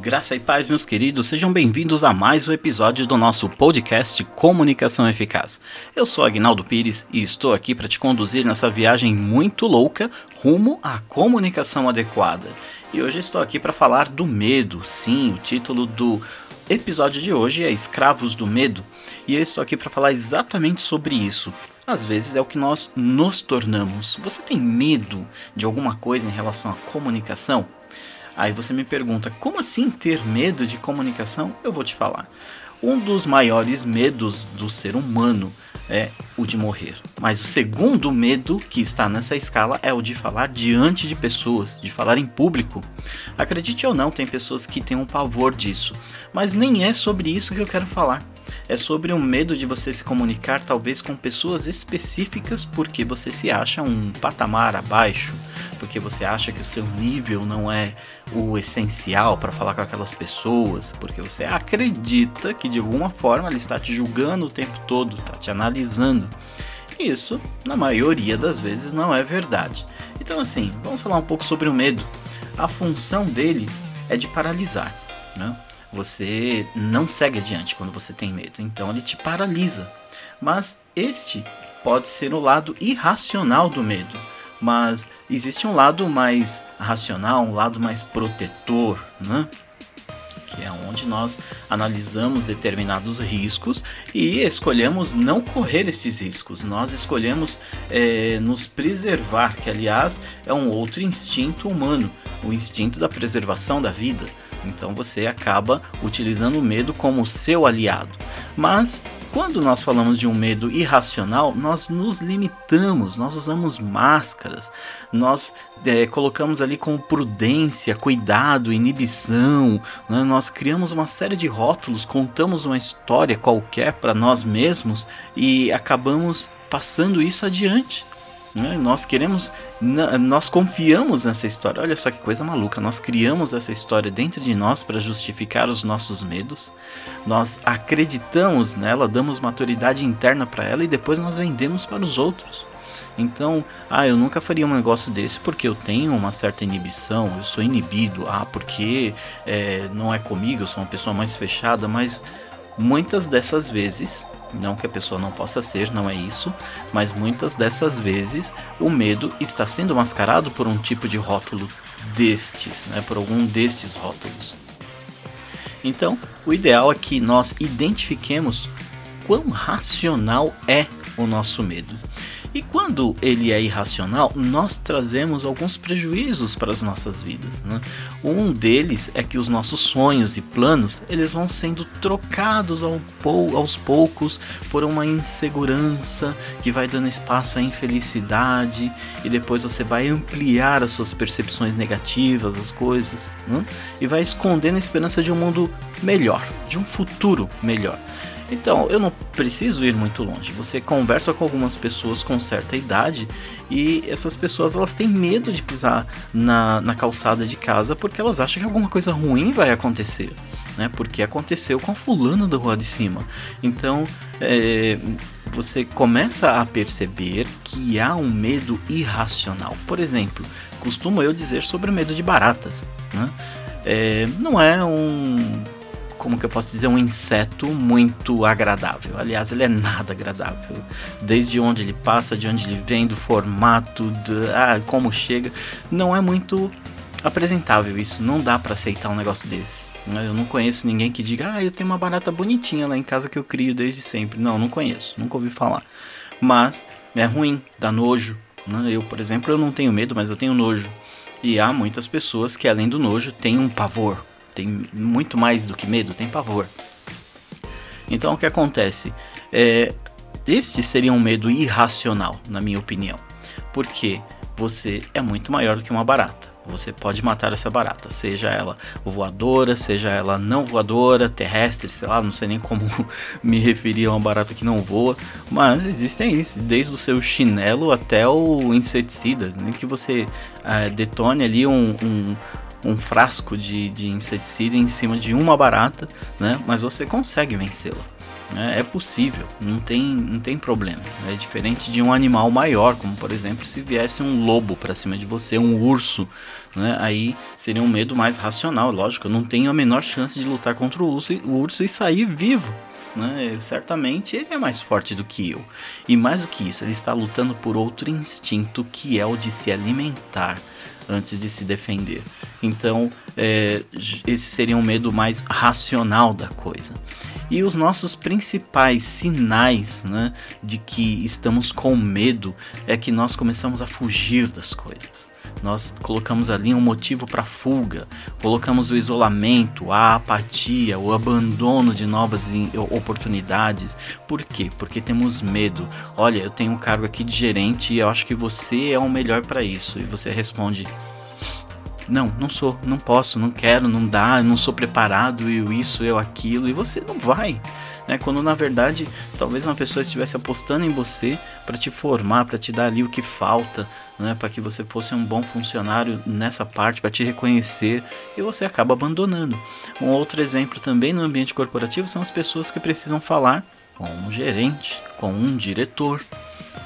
Graça e paz, meus queridos, sejam bem-vindos a mais um episódio do nosso podcast Comunicação Eficaz. Eu sou Agnaldo Pires e estou aqui para te conduzir nessa viagem muito louca rumo à comunicação adequada. E hoje estou aqui para falar do medo. Sim, o título do episódio de hoje é Escravos do Medo, e eu estou aqui para falar exatamente sobre isso. Às vezes é o que nós nos tornamos. Você tem medo de alguma coisa em relação à comunicação? Aí você me pergunta, como assim ter medo de comunicação? Eu vou te falar. Um dos maiores medos do ser humano é o de morrer. Mas o segundo medo que está nessa escala é o de falar diante de pessoas, de falar em público. Acredite ou não, tem pessoas que têm um pavor disso. Mas nem é sobre isso que eu quero falar é sobre o medo de você se comunicar talvez com pessoas específicas porque você se acha um patamar abaixo, porque você acha que o seu nível não é o essencial para falar com aquelas pessoas, porque você acredita que de alguma forma ela está te julgando o tempo todo, está te analisando. Isso, na maioria das vezes, não é verdade. Então, assim, vamos falar um pouco sobre o medo. A função dele é de paralisar. Né? Você não segue adiante quando você tem medo, então ele te paralisa. Mas este pode ser o lado irracional do medo. Mas existe um lado mais racional, um lado mais protetor, né? que é onde nós analisamos determinados riscos e escolhemos não correr esses riscos. Nós escolhemos é, nos preservar, que aliás é um outro instinto humano, o instinto da preservação da vida. Então você acaba utilizando o medo como seu aliado. Mas quando nós falamos de um medo irracional, nós nos limitamos, nós usamos máscaras, nós é, colocamos ali com prudência, cuidado, inibição, né? nós criamos uma série de rótulos, contamos uma história qualquer para nós mesmos e acabamos passando isso adiante. Né? Nós queremos, nós confiamos nessa história. Olha só que coisa maluca. Nós criamos essa história dentro de nós para justificar os nossos medos. Nós acreditamos nela, damos maturidade interna para ela e depois nós vendemos para os outros. Então, ah, eu nunca faria um negócio desse porque eu tenho uma certa inibição, eu sou inibido, ah, porque é, não é comigo, eu sou uma pessoa mais fechada, mas muitas dessas vezes não que a pessoa não possa ser, não é isso, mas muitas dessas vezes o medo está sendo mascarado por um tipo de rótulo destes, né, por algum destes rótulos. Então, o ideal é que nós identifiquemos quão racional é o nosso medo. E quando ele é irracional, nós trazemos alguns prejuízos para as nossas vidas. Né? Um deles é que os nossos sonhos e planos eles vão sendo trocados ao pou, aos poucos por uma insegurança que vai dando espaço à infelicidade e depois você vai ampliar as suas percepções negativas das coisas né? e vai escondendo a esperança de um mundo melhor, de um futuro melhor. Então, eu não preciso ir muito longe. Você conversa com algumas pessoas com certa idade e essas pessoas elas têm medo de pisar na, na calçada de casa porque elas acham que alguma coisa ruim vai acontecer, né? Porque aconteceu com a fulana da rua de cima. Então, é, você começa a perceber que há um medo irracional. Por exemplo, costumo eu dizer sobre o medo de baratas, né? É, não é um como que eu posso dizer, um inseto muito agradável. Aliás, ele é nada agradável. Desde onde ele passa, de onde ele vem, do formato, de, ah, como chega, não é muito apresentável isso. Não dá para aceitar um negócio desse. Eu não conheço ninguém que diga, ah, eu tenho uma barata bonitinha lá em casa que eu crio desde sempre. Não, não conheço, nunca ouvi falar. Mas é ruim, dá nojo. Né? Eu, por exemplo, eu não tenho medo, mas eu tenho nojo. E há muitas pessoas que, além do nojo, têm um pavor tem muito mais do que medo, tem pavor. Então o que acontece? É, este seria um medo irracional, na minha opinião, porque você é muito maior do que uma barata. Você pode matar essa barata, seja ela voadora, seja ela não voadora, terrestre, sei lá, não sei nem como me referir a uma barata que não voa, mas existem isso, desde o seu chinelo até o inseticida, nem que você é, detone ali um, um, um frasco de, de inseticida em cima de uma barata, né? Mas você consegue vencê-la. É, é possível, não tem, não tem problema. É diferente de um animal maior, como por exemplo se viesse um lobo para cima de você, um urso, né? aí seria um medo mais racional. Lógico, eu não tenho a menor chance de lutar contra o urso, o urso e sair vivo. Né? Certamente ele é mais forte do que eu. E mais do que isso, ele está lutando por outro instinto que é o de se alimentar antes de se defender. Então, é, esse seria um medo mais racional da coisa. E os nossos principais sinais né, de que estamos com medo é que nós começamos a fugir das coisas. Nós colocamos ali um motivo para fuga, colocamos o isolamento, a apatia, o abandono de novas oportunidades. Por quê? Porque temos medo. Olha, eu tenho um cargo aqui de gerente e eu acho que você é o melhor para isso. E você responde: não, não sou, não posso, não quero, não dá, não sou preparado, eu isso, eu aquilo, e você não vai. Né? Quando na verdade talvez uma pessoa estivesse apostando em você para te formar, para te dar ali o que falta, né? para que você fosse um bom funcionário nessa parte, para te reconhecer, e você acaba abandonando. Um outro exemplo também no ambiente corporativo são as pessoas que precisam falar com um gerente, com um diretor.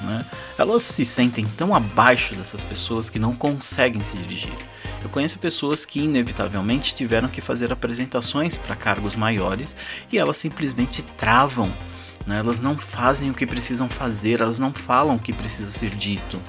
Né? Elas se sentem tão abaixo dessas pessoas que não conseguem se dirigir. Eu conheço pessoas que inevitavelmente tiveram que fazer apresentações para cargos maiores e elas simplesmente travam. Né? Elas não fazem o que precisam fazer, elas não falam o que precisa ser dito,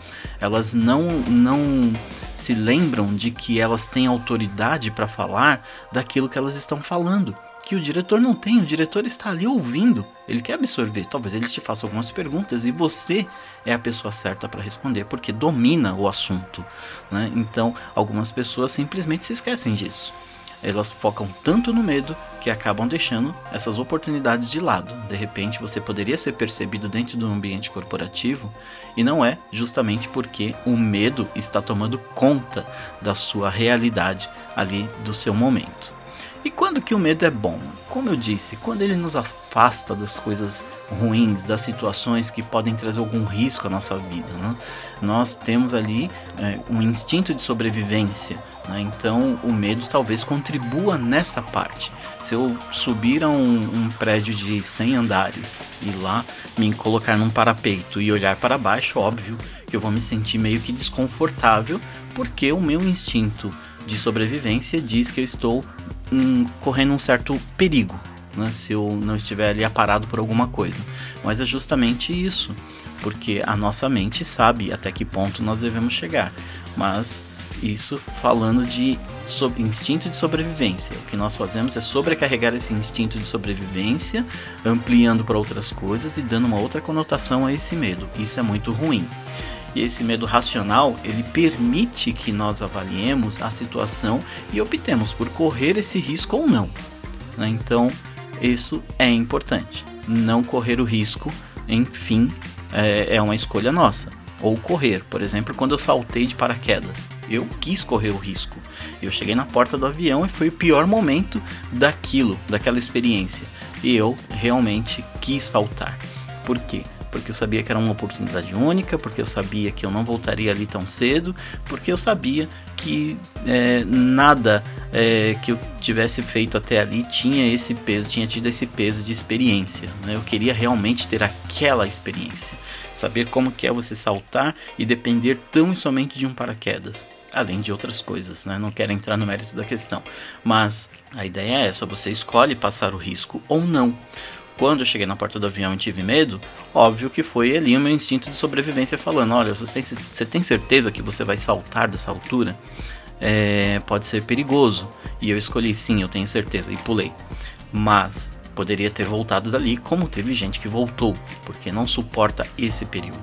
elas não, não se lembram de que elas têm autoridade para falar daquilo que elas estão falando que o diretor não tem. O diretor está ali ouvindo, ele quer absorver. Talvez ele te faça algumas perguntas e você é a pessoa certa para responder, porque domina o assunto. Né? Então, algumas pessoas simplesmente se esquecem disso. Elas focam tanto no medo que acabam deixando essas oportunidades de lado. De repente, você poderia ser percebido dentro do ambiente corporativo e não é justamente porque o medo está tomando conta da sua realidade ali do seu momento. E quando que o medo é bom? Como eu disse, quando ele nos afasta das coisas ruins, das situações que podem trazer algum risco à nossa vida. Né? Nós temos ali é, um instinto de sobrevivência, né? então o medo talvez contribua nessa parte. Se eu subir a um, um, prédio de 100 andares e lá me colocar num parapeito e olhar para baixo, óbvio que eu vou me sentir meio que desconfortável, porque o meu instinto de sobrevivência diz que eu estou um, correndo um certo perigo, né, se eu não estiver ali aparado por alguma coisa. Mas é justamente isso, porque a nossa mente sabe até que ponto nós devemos chegar. Mas isso falando de instinto de sobrevivência. O que nós fazemos é sobrecarregar esse instinto de sobrevivência, ampliando para outras coisas e dando uma outra conotação a esse medo. Isso é muito ruim. E esse medo racional, ele permite que nós avaliemos a situação e optemos por correr esse risco ou não. Né? Então, isso é importante. Não correr o risco, enfim, é, é uma escolha nossa. Ou correr, por exemplo, quando eu saltei de paraquedas. Eu quis correr o risco. Eu cheguei na porta do avião e foi o pior momento daquilo, daquela experiência. E eu realmente quis saltar. Por quê? Porque eu sabia que era uma oportunidade única, porque eu sabia que eu não voltaria ali tão cedo, porque eu sabia que é, nada é, que eu tivesse feito até ali tinha esse peso, tinha tido esse peso de experiência. Né? Eu queria realmente ter aquela experiência, saber como que é você saltar e depender tão e somente de um paraquedas além de outras coisas, né? Não quero entrar no mérito da questão, mas a ideia é essa: você escolhe passar o risco ou não. Quando eu cheguei na porta do avião e tive medo, óbvio que foi ali o meu instinto de sobrevivência falando: olha, você tem, você tem certeza que você vai saltar dessa altura? É, pode ser perigoso. E eu escolhi sim, eu tenho certeza, e pulei. Mas poderia ter voltado dali, como teve gente que voltou, porque não suporta esse período.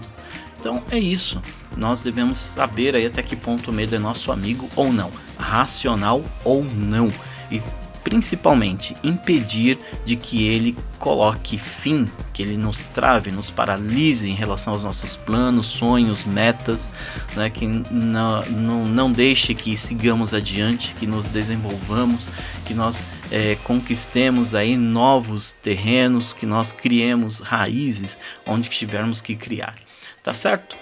Então é isso. Nós devemos saber aí até que ponto o medo é nosso amigo ou não, racional ou não. E principalmente impedir de que ele coloque fim, que ele nos trave, nos paralise em relação aos nossos planos, sonhos, metas, né? que não, não, não deixe que sigamos adiante, que nos desenvolvamos, que nós é, conquistemos aí novos terrenos, que nós criemos raízes onde tivermos que criar. Tá certo?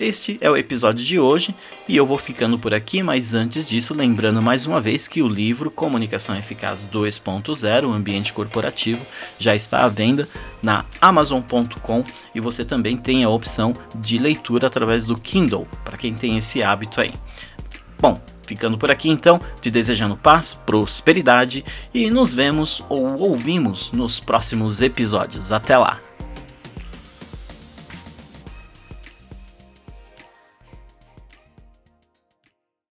Este é o episódio de hoje e eu vou ficando por aqui, mas antes disso, lembrando mais uma vez que o livro Comunicação Eficaz 2.0, Ambiente Corporativo, já está à venda na Amazon.com e você também tem a opção de leitura através do Kindle, para quem tem esse hábito aí. Bom, ficando por aqui então, te desejando paz, prosperidade e nos vemos ou ouvimos nos próximos episódios. Até lá!